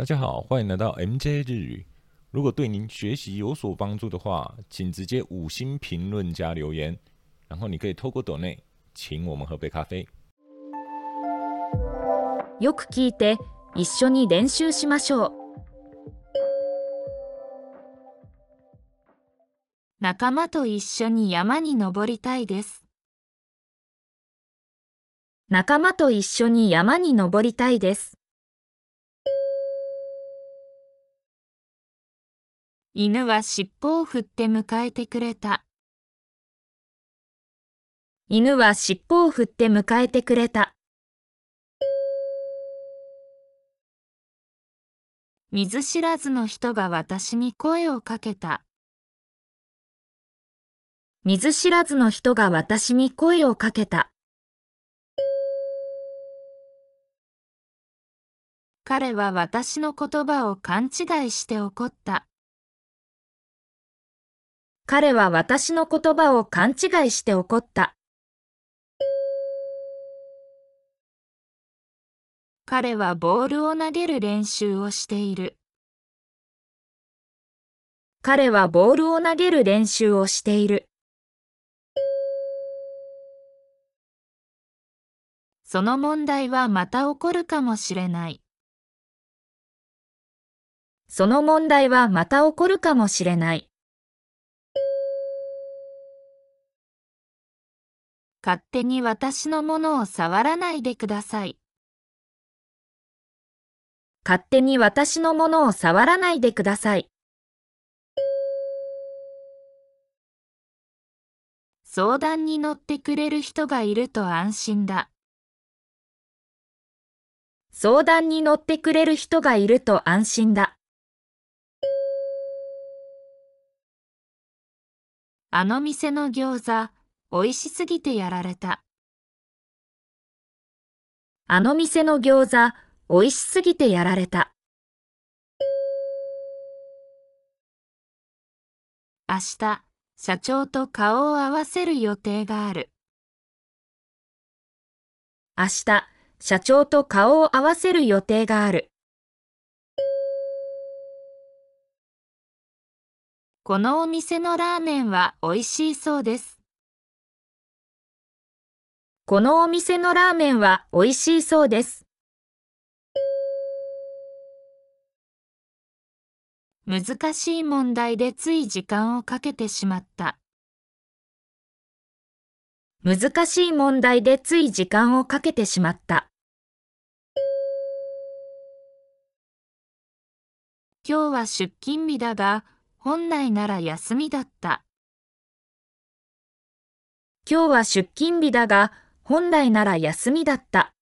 大家好，欢迎来到 MJ 日语。如果对您学习有所帮助的话，请直接五星评论加留言，然后你可以透过抖内请我们喝杯咖啡。よく聞いて一緒に練習しましょう仲間と一緒に山に登りたいです仲間と一緒に山に登りたいです犬は尻尾を振って迎えてくれた犬は尻尾を振って迎えてくれた見ず知らずの人が私に声をかけた。見ず知らずの人が私に声をかけた。彼は私の言葉を勘違いして怒った。彼は私の言葉を勘違いして怒った。彼はボールを投げる練習をしている。彼はボールを投げる練習をしている。その問題はまた起こるかもしれない。その問題はまた起こるかもしれない。勝手に私のものを触らないでください。勝手に私のものを触らないでください。相談に乗ってくれる人がいると安心だ。相談に乗ってくれる人がいると安心だ。あの店の餃子、美味しすぎてやられた。あの店の餃子、美味しすぎてやられた。明日、社長と顔を合わせる予定がある。明日、社長と顔を合わせる予定がある。このお店のラーメンは美味しいそうです。このお店のラーメンは美味しいそうです。難しい問題でつい時間をかけてしまった。難しい問題でつい時間をかけてしまった。今日は出勤日だが、本来なら休みだった。今日は出勤日だが、本来なら休みだった。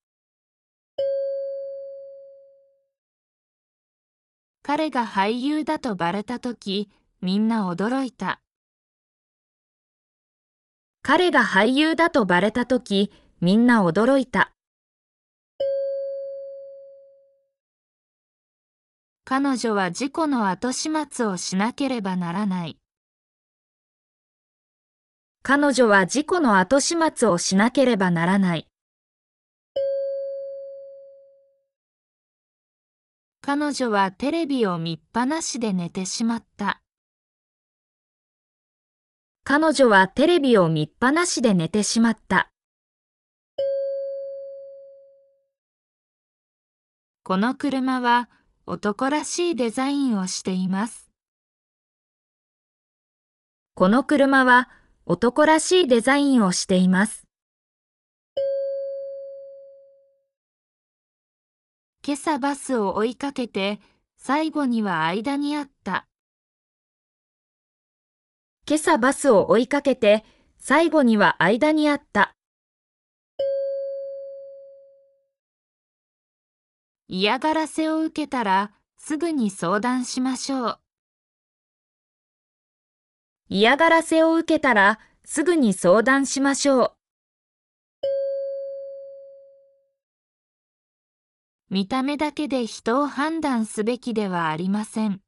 彼が俳優だとバレたとき、みんな驚いた。彼が俳優だとバレたとき、みんな驚いた。彼女は事故の後始末をしなければならない。彼女は事故の後始末をしなければならない。彼女はテレビを見っぱなしで寝てしまった。彼女はテレビを見っぱなしで寝てしまった。この車は男らしいデザインをしています。この車は男らしいデザインをしています。今朝バスを追いかけて、最後には間にあった。今朝バスを追いかけて、最後には間にあった。嫌がらせを受けたら、すぐに相談しましょう。嫌がらせを受けたら、すぐに相談しましょう。見た目だけで人を判断すべきではありません。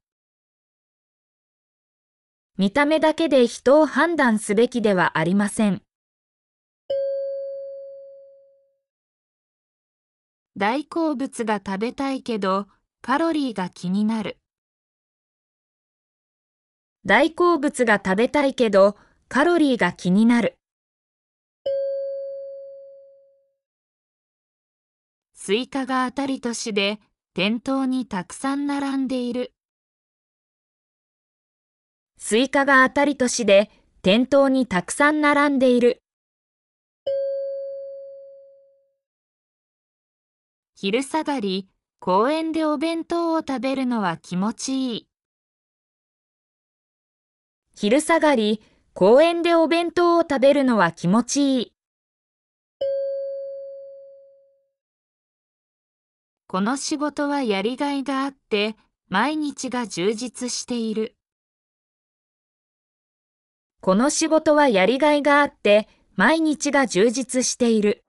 見た目だけで人を判断すべきではありません。大好物が食べたいけど、カロリーが気になる。大好物が食べたいけど、カロリーが気になる。スイカが当たり年で店頭にたくさん並んでいる。スイカが当たり年で店頭にたくさん並んでいる。昼下がり、公園でお弁当を食べるのは気持ちいい。昼下がり、公園でお弁当を食べるのは気持ちいい。この仕事はやりがいがあって、毎日が充実している。この仕事はやりがいがあって、毎日が充実している。